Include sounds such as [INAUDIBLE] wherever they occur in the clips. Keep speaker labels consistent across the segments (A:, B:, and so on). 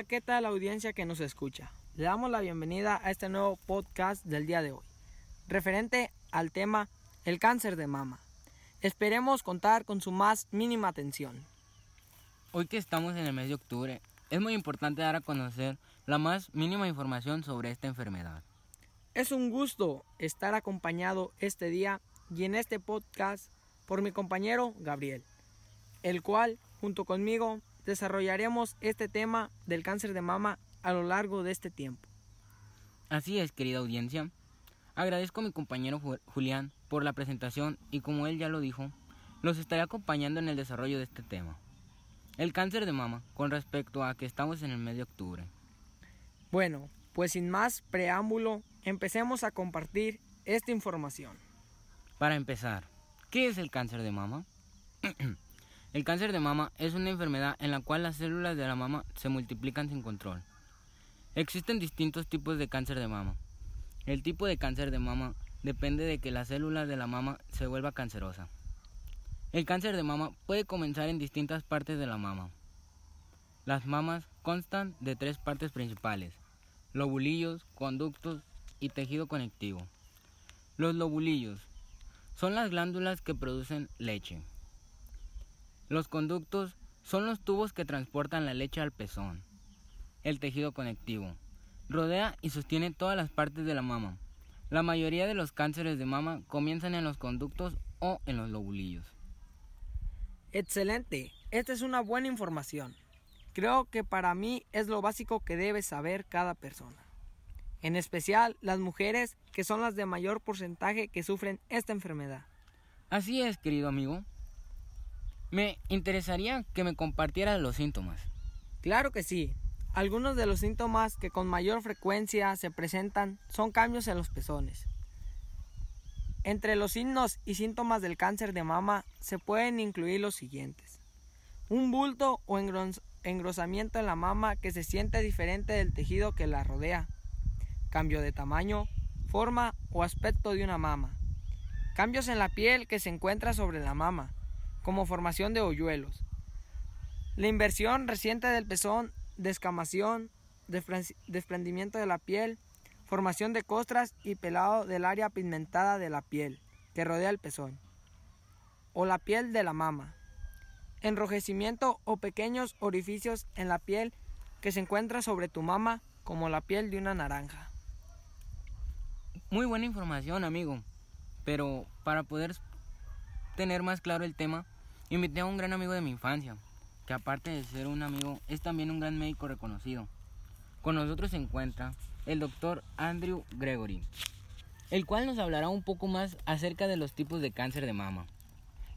A: Hola, ¿qué tal la audiencia que nos escucha? Le damos la bienvenida a este nuevo podcast del día de hoy, referente al tema el cáncer de mama. Esperemos contar con su más mínima atención.
B: Hoy que estamos en el mes de octubre, es muy importante dar a conocer la más mínima información sobre esta enfermedad.
A: Es un gusto estar acompañado este día y en este podcast por mi compañero Gabriel, el cual, junto conmigo, desarrollaremos este tema del cáncer de mama a lo largo de este tiempo.
B: Así es, querida audiencia. Agradezco a mi compañero Julián por la presentación y como él ya lo dijo, los estaré acompañando en el desarrollo de este tema. El cáncer de mama con respecto a que estamos en el mes de octubre.
A: Bueno, pues sin más preámbulo, empecemos a compartir esta información.
B: Para empezar, ¿qué es el cáncer de mama? [CLEARS THROAT] el cáncer de mama es una enfermedad en la cual las células de la mama se multiplican sin control. Existen distintos tipos de cáncer de mama. El tipo de cáncer de mama depende de que la célula de la mama se vuelva cancerosa. El cáncer de mama puede comenzar en distintas partes de la mama. Las mamas constan de tres partes principales, lobulillos, conductos y tejido conectivo. Los lobulillos son las glándulas que producen leche. Los conductos son los tubos que transportan la leche al pezón. El tejido conectivo rodea y sostiene todas las partes de la mama. La mayoría de los cánceres de mama comienzan en los conductos o en los lobulillos.
A: Excelente, esta es una buena información. Creo que para mí es lo básico que debe saber cada persona. En especial las mujeres que son las de mayor porcentaje que sufren esta enfermedad.
B: Así es, querido amigo. Me interesaría que me compartieras los síntomas.
A: Claro que sí. Algunos de los síntomas que con mayor frecuencia se presentan son cambios en los pezones. Entre los signos y síntomas del cáncer de mama se pueden incluir los siguientes. Un bulto o engrosamiento en la mama que se siente diferente del tejido que la rodea. Cambio de tamaño, forma o aspecto de una mama. Cambios en la piel que se encuentra sobre la mama, como formación de hoyuelos. La inversión reciente del pezón descamación, desprendimiento de la piel, formación de costras y pelado del área pigmentada de la piel que rodea el pezón, o la piel de la mama, enrojecimiento o pequeños orificios en la piel que se encuentra sobre tu mama como la piel de una naranja.
B: Muy buena información, amigo. Pero para poder tener más claro el tema, invité a un gran amigo de mi infancia, que aparte de ser un amigo, es también un gran médico reconocido. Con nosotros se encuentra el doctor Andrew Gregory, el cual nos hablará un poco más acerca de los tipos de cáncer de mama.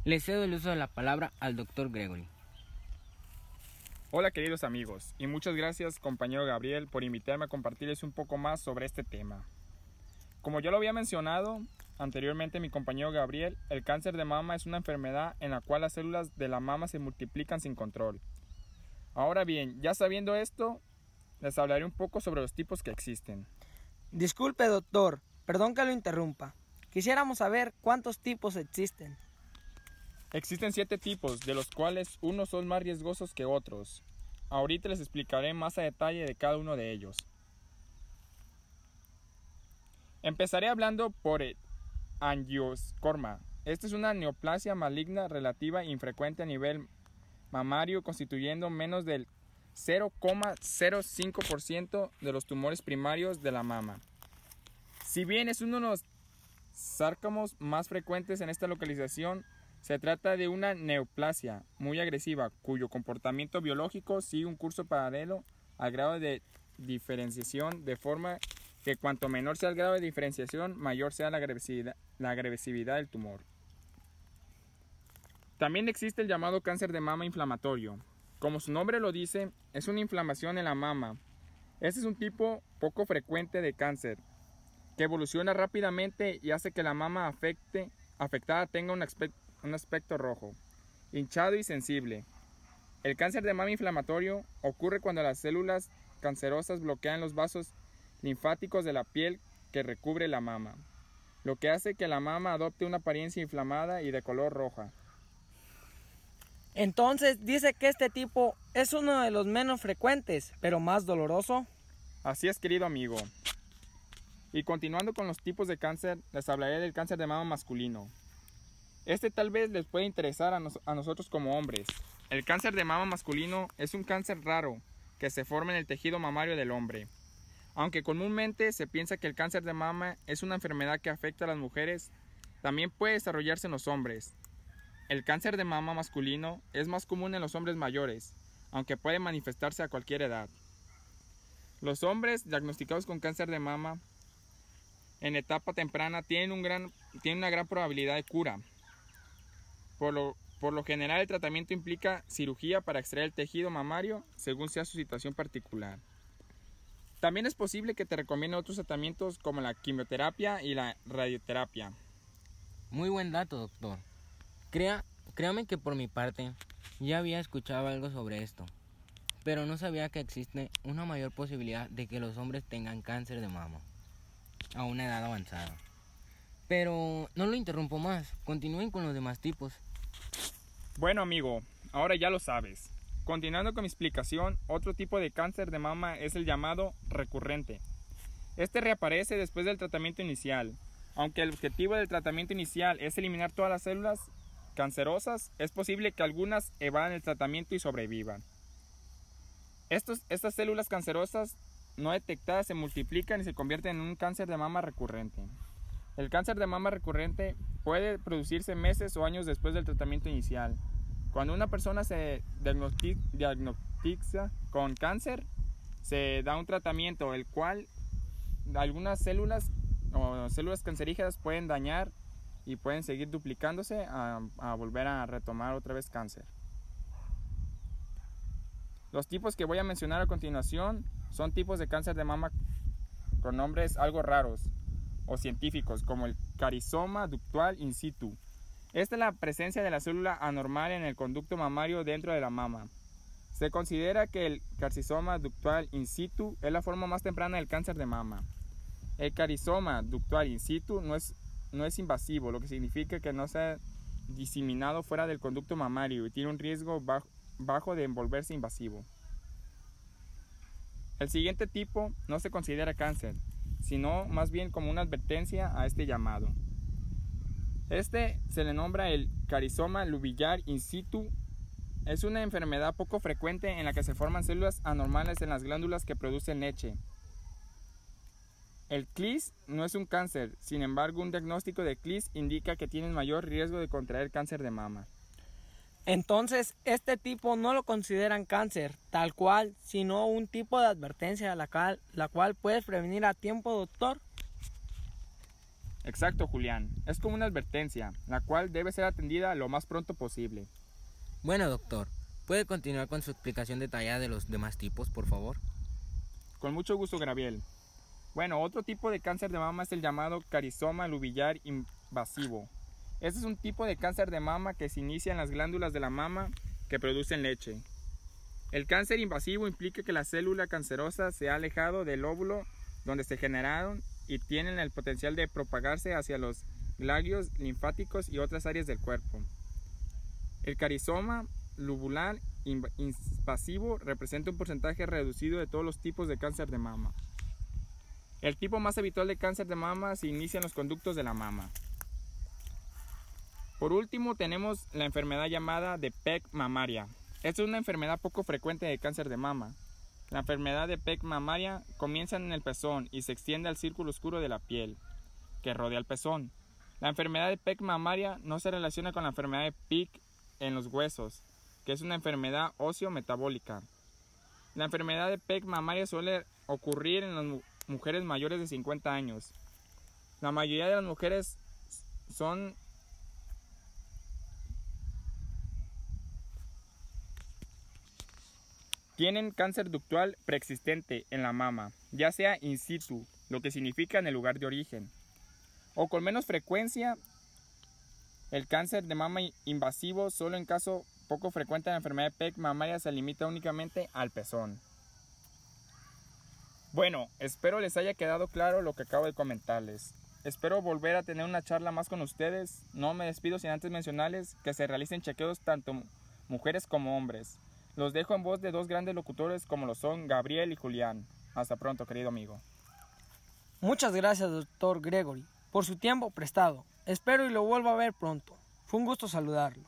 B: Le cedo el uso de la palabra al doctor Gregory.
C: Hola queridos amigos, y muchas gracias compañero Gabriel por invitarme a compartirles un poco más sobre este tema. Como ya lo había mencionado anteriormente mi compañero Gabriel, el cáncer de mama es una enfermedad en la cual las células de la mama se multiplican sin control. Ahora bien, ya sabiendo esto, les hablaré un poco sobre los tipos que existen.
A: Disculpe doctor, perdón que lo interrumpa. Quisiéramos saber cuántos tipos existen.
C: Existen siete tipos, de los cuales unos son más riesgosos que otros. Ahorita les explicaré más a detalle de cada uno de ellos. Empezaré hablando por el angioscorma. Esta es una neoplasia maligna relativa infrecuente a nivel mamario, constituyendo menos del 0,05% de los tumores primarios de la mama. Si bien es uno de los sárcamos más frecuentes en esta localización, se trata de una neoplasia muy agresiva, cuyo comportamiento biológico sigue un curso paralelo al grado de diferenciación de forma que cuanto menor sea el grado de diferenciación, mayor sea la agresividad, la agresividad del tumor. También existe el llamado cáncer de mama inflamatorio. Como su nombre lo dice, es una inflamación en la mama. Este es un tipo poco frecuente de cáncer, que evoluciona rápidamente y hace que la mama afectada tenga un aspecto rojo, hinchado y sensible. El cáncer de mama inflamatorio ocurre cuando las células cancerosas bloquean los vasos linfáticos de la piel que recubre la mama, lo que hace que la mama adopte una apariencia inflamada y de color roja.
A: Entonces dice que este tipo es uno de los menos frecuentes, pero más doloroso.
C: Así es, querido amigo. Y continuando con los tipos de cáncer, les hablaré del cáncer de mama masculino. Este tal vez les puede interesar a, a, nosotros como hombres. El cáncer de mama masculino es un cáncer raro que se forma en el tejido mamario del hombre. Aunque comúnmente se piensa que el cáncer de mama es una enfermedad que afecta a las mujeres, también puede desarrollarse en los hombres. El cáncer de mama masculino es más común en los hombres mayores, aunque puede manifestarse a cualquier edad. Los hombres diagnosticados con cáncer de mama en etapa temprana tienen, un gran, una gran probabilidad de cura. Por lo, por lo general el tratamiento implica cirugía para extraer el tejido mamario según sea su situación particular. También es posible que te recomiende otros tratamientos como la quimioterapia y la radioterapia.
B: Muy buen dato, doctor. Crea, créame que por mi parte ya había escuchado algo sobre esto, pero no sabía que existe una mayor posibilidad de que los hombres tengan cáncer de mama a una edad avanzada. Pero no lo interrumpo más, continúen con los demás tipos.
C: Bueno amigo, ahora ya lo sabes. Continuando con mi explicación, otro tipo de cáncer de mama es el llamado recurrente. Este reaparece después del tratamiento inicial. Aunque el objetivo del tratamiento inicial es eliminar todas las células cancerosas, es posible que algunas evadan el tratamiento y sobrevivan. estas células cancerosas no detectadas se multiplican y se convierten en un cáncer de mama recurrente. El cáncer de mama recurrente puede producirse meses o años después del tratamiento inicial. Cuando una persona se diagnostica con cáncer, se da un tratamiento el cual algunas células o células cancerígenas pueden dañar y pueden seguir duplicándose a, a, volver a retomar otra vez cáncer. Los tipos que voy a mencionar a continuación son tipos de cáncer de mama con nombres algo raros o científicos como el carizoma ductual in situ, esta es la presencia de la célula anormal en el conducto mamario dentro de la mama. Se considera que el carcisoma ductual in situ es la forma más temprana del cáncer de mama. El carizoma ductual in situ no es, no es invasivo, lo que significa que no se ha diseminado fuera del conducto mamario y tiene un riesgo bajo, bajo de envolverse invasivo. El siguiente tipo no se considera cáncer, sino más bien como una advertencia a este llamado. Este se le nombra el carizoma lubillar in situ. Es una enfermedad poco frecuente en la que se forman células anormales en las glándulas que producen leche. El CLIS no es un cáncer, sin embargo un diagnóstico de CLIS indica que tienen mayor riesgo de contraer cáncer de mama.
A: Entonces, este tipo no lo consideran cáncer, tal cual, sino un tipo de advertencia la cual, la cual puedes prevenir a tiempo, doctor.
C: Exacto, Julián. Es como una advertencia, la cual debe ser atendida lo más pronto posible.
B: Bueno, doctor, ¿puede continuar con su explicación detallada de los demás tipos, por favor?
C: Con mucho gusto, Graviel. Bueno, otro tipo de cáncer de mama es el llamado carizoma lubillar invasivo. Este es un tipo de cáncer de mama que se inicia en las glándulas de la mama que producen leche. El cáncer invasivo implica que la célula cancerosa se ha alejado del óvulo donde se generaron y tienen el potencial de propagarse hacia los glagios linfáticos y otras áreas del cuerpo. El carizoma lubular invasivo representa un porcentaje reducido de todos los tipos de cáncer de mama. El tipo más habitual de cáncer de mama se inicia en los conductos de la mama. Por último tenemos la enfermedad llamada de PEC mamaria. Esta es una enfermedad poco frecuente de cáncer de mama. La enfermedad de PEC mamaria comienza en el pezón y se extiende al círculo oscuro de la piel que rodea el pezón. La enfermedad de PEC mamaria no se relaciona con la enfermedad de PIC en los huesos, que es una enfermedad óseo-metabólica. La enfermedad de PEC mamaria suele ocurrir en las mujeres mayores de 50 años. La mayoría de las mujeres son Tienen cáncer ductual preexistente en la mama, ya sea in situ, lo que significa en el lugar de origen, o con menos frecuencia. El cáncer de mama invasivo solo en caso poco frecuente de la enfermedad de PEC mamaria se limita únicamente al pezón. Bueno, espero les haya quedado claro lo que acabo de comentarles. Espero volver a tener una charla más con ustedes. No me despido sin antes mencionarles que se realicen chequeos tanto mujeres como hombres. Los dejo en voz de dos grandes locutores como lo son Gabriel y Julián. Hasta pronto, querido amigo.
A: Muchas gracias, doctor Gregory, por su tiempo prestado. Espero y lo vuelva a ver pronto. Fue un gusto saludarlo.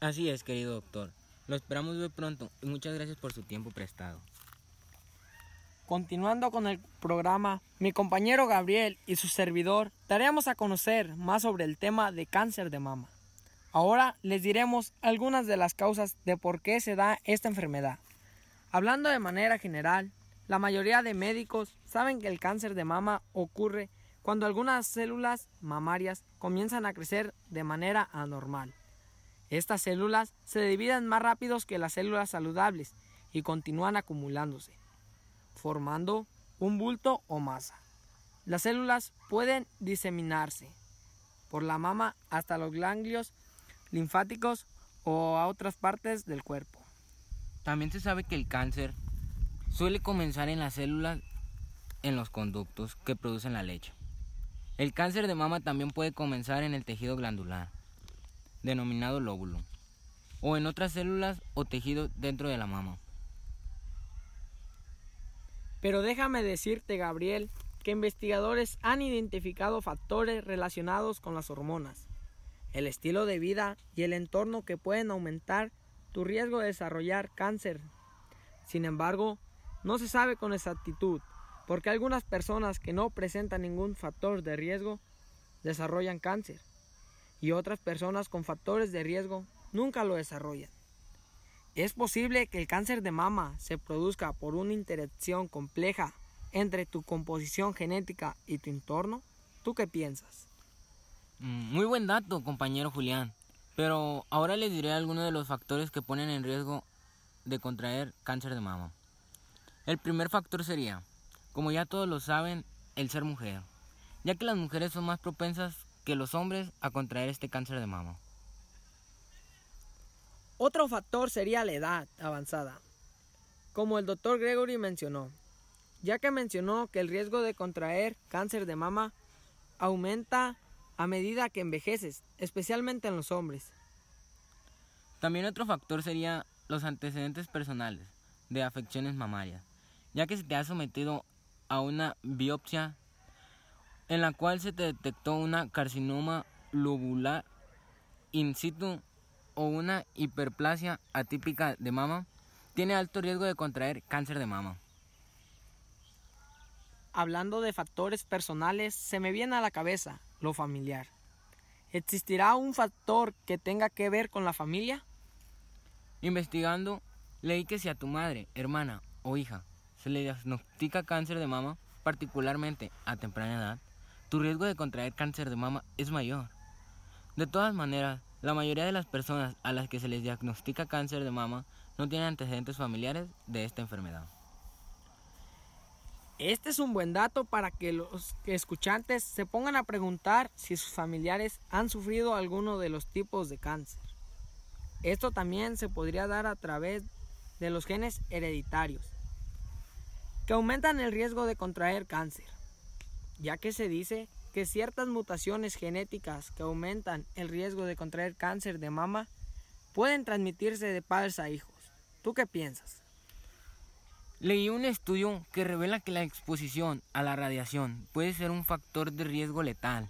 B: Así es, querido doctor. Lo esperamos ver pronto y muchas gracias por su tiempo prestado.
A: Continuando con el programa, mi compañero Gabriel y su servidor daremos a conocer más sobre el tema de cáncer de mama. Ahora les diremos algunas de las causas de por qué se da esta enfermedad. Hablando de manera general, la mayoría de médicos saben que el cáncer de mama ocurre cuando algunas células mamarias comienzan a crecer de manera anormal. Estas células se dividen más rápidos que las células saludables y continúan acumulándose, formando un bulto o masa. Las células pueden diseminarse por la mama hasta los ganglios linfáticos o a otras partes del cuerpo.
B: También se sabe que el cáncer suele comenzar en las células en los conductos que producen la leche. El cáncer de mama también puede comenzar en el tejido glandular, denominado lóbulo, o en otras células o tejidos dentro de la mama.
A: Pero déjame decirte, Gabriel, que investigadores han identificado factores relacionados con las hormonas, el estilo de vida y el entorno que pueden aumentar tu riesgo de desarrollar cáncer. Sin embargo, no se sabe con exactitud, porque algunas personas que no presentan ningún factor de riesgo desarrollan cáncer y otras personas con factores de riesgo nunca lo desarrollan. Es posible que el cáncer de mama se produzca por una interacción compleja entre tu composición genética y tu entorno. ¿Tú qué piensas?
B: Mm, muy buen dato, compañero Julián. Pero ahora les diré algunos de los factores que ponen en riesgo de contraer cáncer de mama. El primer factor sería, como ya todos lo saben, el ser mujer, ya que las mujeres son más propensas que los hombres a contraer este cáncer de mama.
A: Otro factor sería la edad avanzada, como el doctor Gregory mencionó, ya que mencionó que el riesgo de contraer cáncer de mama aumenta a medida que envejeces, especialmente en los hombres.
B: También otro factor sería los antecedentes personales de afecciones mamarias, ya que se te ha sometido a una biopsia en la cual se te detectó una carcinoma lobular in situ o una hiperplasia atípica de mama, tiene alto riesgo de contraer cáncer de mama.
A: Hablando de factores personales, se me viene a la cabeza lo familiar. ¿Existirá un factor que tenga que ver con la familia?
B: Investigando, leí que si a tu madre, hermana o hija se le diagnostica cáncer de mama, particularmente a temprana edad, tu riesgo de contraer cáncer de mama es mayor. De todas maneras, la mayoría de las personas a las que se les diagnostica cáncer de mama no tienen antecedentes familiares de esta enfermedad.
A: Este es un buen dato para que los escuchantes se pongan a preguntar si sus familiares han sufrido alguno de los tipos de cáncer. Esto también se podría dar a través de los genes hereditarios, que aumentan el riesgo de contraer cáncer, ya que se dice que ciertas mutaciones genéticas que aumentan el riesgo de contraer cáncer de mama pueden transmitirse de padres a hijos. ¿Tú qué piensas?
B: Leí un estudio que revela que la exposición a la radiación puede ser un factor de riesgo letal,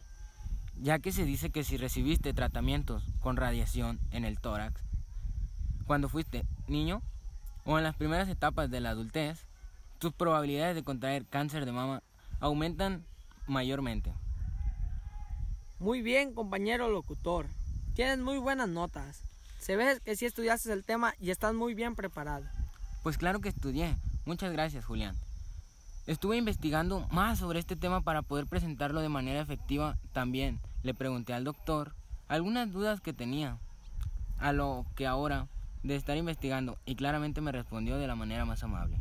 B: ya que se dice que si recibiste tratamientos con radiación en el tórax cuando fuiste niño o en las primeras etapas de la adultez, tus probabilidades de contraer cáncer de mama aumentan mayormente.
A: Muy bien, compañero locutor. Tienes muy buenas notas. Se ve que sí estudiaste el tema y estás muy bien preparado.
B: Pues claro que estudié. Muchas gracias, Julián. Estuve investigando más sobre este tema para poder presentarlo de manera efectiva también. Le pregunté al doctor algunas dudas que tenía, a lo que ahora, de estar investigando, y claramente me respondió de la manera más amable.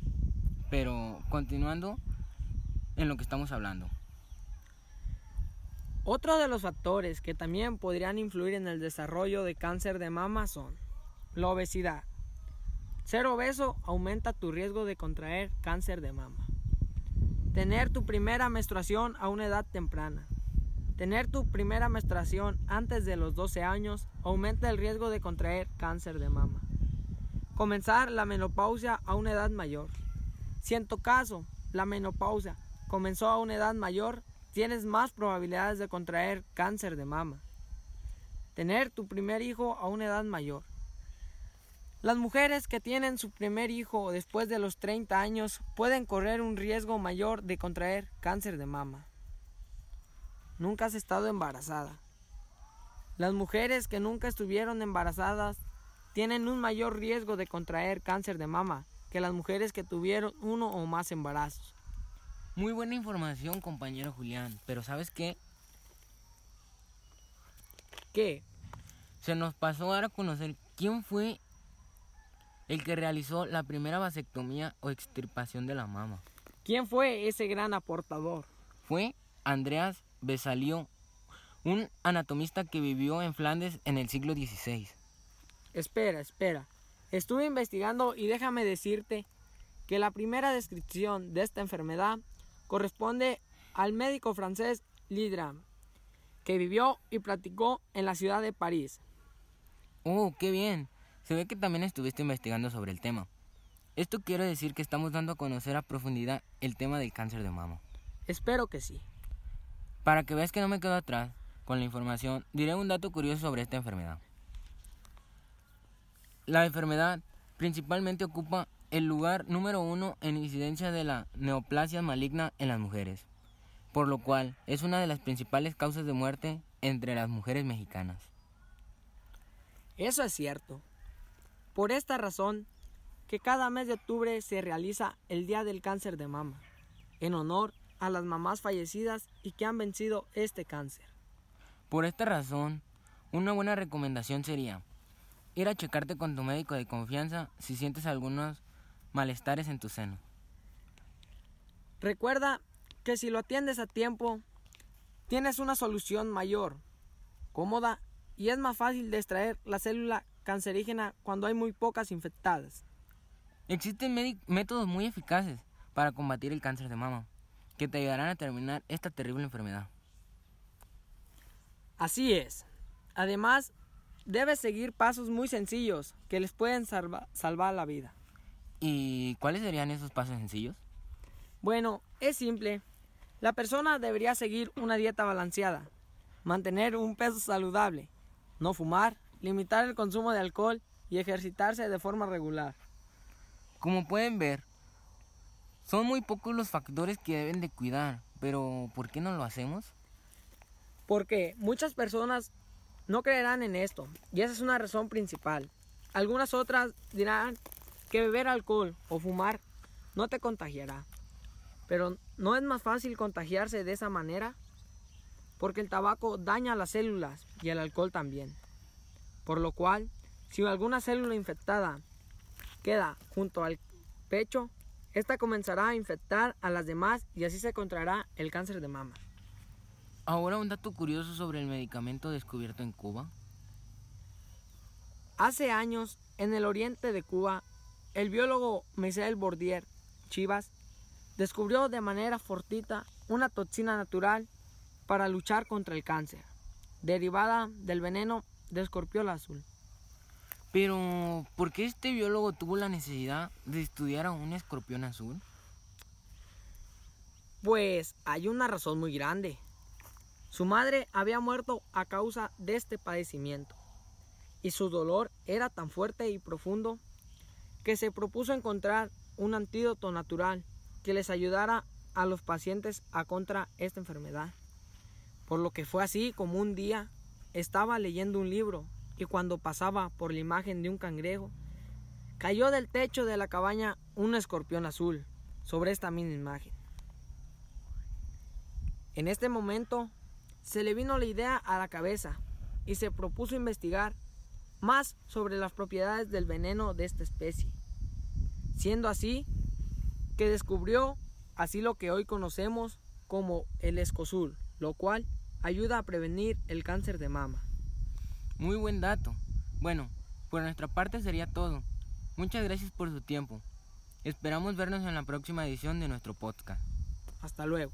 B: Pero continuando en lo que estamos hablando.
A: Otro de los factores que también podrían influir en el desarrollo de cáncer de mama son la obesidad. Ser obeso aumenta tu riesgo de contraer cáncer de mama. Tener tu primera menstruación a una edad temprana. Tener tu primera menstruación antes de los 12 años aumenta el riesgo de contraer cáncer de mama. Comenzar la menopausia a una edad mayor. Si en tu caso la menopausia comenzó a una edad mayor, tienes más probabilidades de contraer cáncer de mama. Tener tu primer hijo a una edad mayor. Las mujeres que tienen su primer hijo después de los 30 años pueden correr un riesgo mayor de contraer cáncer de mama. Nunca has estado embarazada. Las mujeres que nunca estuvieron embarazadas tienen un mayor riesgo de contraer cáncer de mama que las mujeres que tuvieron uno o más embarazos.
B: Muy buena información, compañero Julián, pero ¿sabes qué?
A: ¿Qué?
B: Se nos pasó ahora a conocer quién fue el que realizó la primera vasectomía o extirpación de la mama.
A: ¿Quién fue ese gran aportador?
B: Fue Andreas Besalio, un anatomista que vivió en Flandes en el siglo XVI.
A: Espera, espera. Estuve investigando y déjame decirte que la primera descripción de esta enfermedad corresponde al médico francés Lidram, que vivió y practicó en la ciudad de París.
B: Oh, qué bien. Se ve que también estuviste investigando sobre el tema. Esto quiere decir que estamos dando a conocer a profundidad el tema del cáncer de mama.
A: Espero que sí.
B: Para que veas que no me quedo atrás con la información, diré un dato curioso sobre esta enfermedad. La enfermedad principalmente ocupa el lugar número uno en incidencia de la neoplasia maligna en las mujeres, por lo cual es una de las principales causas de muerte entre las mujeres mexicanas.
A: Eso es cierto. Por esta razón, que cada mes de octubre se realiza el Día del Cáncer de Mama, en honor a las mamás fallecidas y que han vencido este cáncer.
B: Por esta razón, una buena recomendación sería ir a checarte con tu médico de confianza si sientes algunos malestares en tu seno.
A: Recuerda que si lo atiendes a tiempo, tienes una solución mayor, cómoda y es más fácil de extraer la célula cancerígena cuando hay muy pocas infectadas.
B: Existen métodos muy eficaces para combatir el cáncer de mama que te ayudarán a terminar esta terrible enfermedad.
A: Así es. Además, debes seguir pasos muy sencillos que les pueden salvar la vida.
B: ¿Y cuáles serían esos pasos sencillos?
A: Bueno, es simple. La persona debería seguir una dieta balanceada, mantener un peso saludable, no fumar, limitar el consumo de alcohol y ejercitarse de forma regular.
B: Como pueden ver, son muy pocos los factores que deben de cuidar, pero ¿por qué no lo hacemos?
A: Porque muchas personas no creerán en esto, y esa es una razón principal. Algunas otras dirán que beber alcohol o fumar no te contagiará. Pero ¿no es más fácil contagiarse de esa manera? Porque el tabaco daña las células y el alcohol también. Por lo cual, si alguna célula infectada queda junto al pecho, esta comenzará a infectar a las demás y así se contraerá el cáncer de mama.
B: Ahora un dato curioso sobre el medicamento descubierto en Cuba.
A: Hace años, en el oriente de Cuba, el biólogo Michel Bordier Chivas descubrió de manera fortita una toxina natural para luchar contra el cáncer, derivada del veneno de escorpión azul.
B: Pero, ¿por qué este biólogo tuvo la necesidad de estudiar a un escorpión azul?
A: Pues hay una razón muy grande. Su madre había muerto a causa de este padecimiento, y su dolor era tan fuerte y profundo que se propuso encontrar un antídoto natural que les ayudara a los pacientes a contra esta enfermedad. Por lo que fue así como un día estaba leyendo un libro y cuando pasaba por la imagen de un cangrejo, cayó del techo de la cabaña un escorpión azul sobre esta misma imagen. En este momento se le vino la idea a la cabeza y se propuso investigar más sobre las propiedades del veneno de esta especie. Siendo así que descubrió así lo que hoy conocemos como el escosul, lo cual ayuda a prevenir el cáncer de mama.
B: Muy buen dato. Bueno, por nuestra parte sería todo. Muchas gracias por su tiempo. Esperamos vernos en la próxima edición de nuestro podcast.
A: Hasta luego.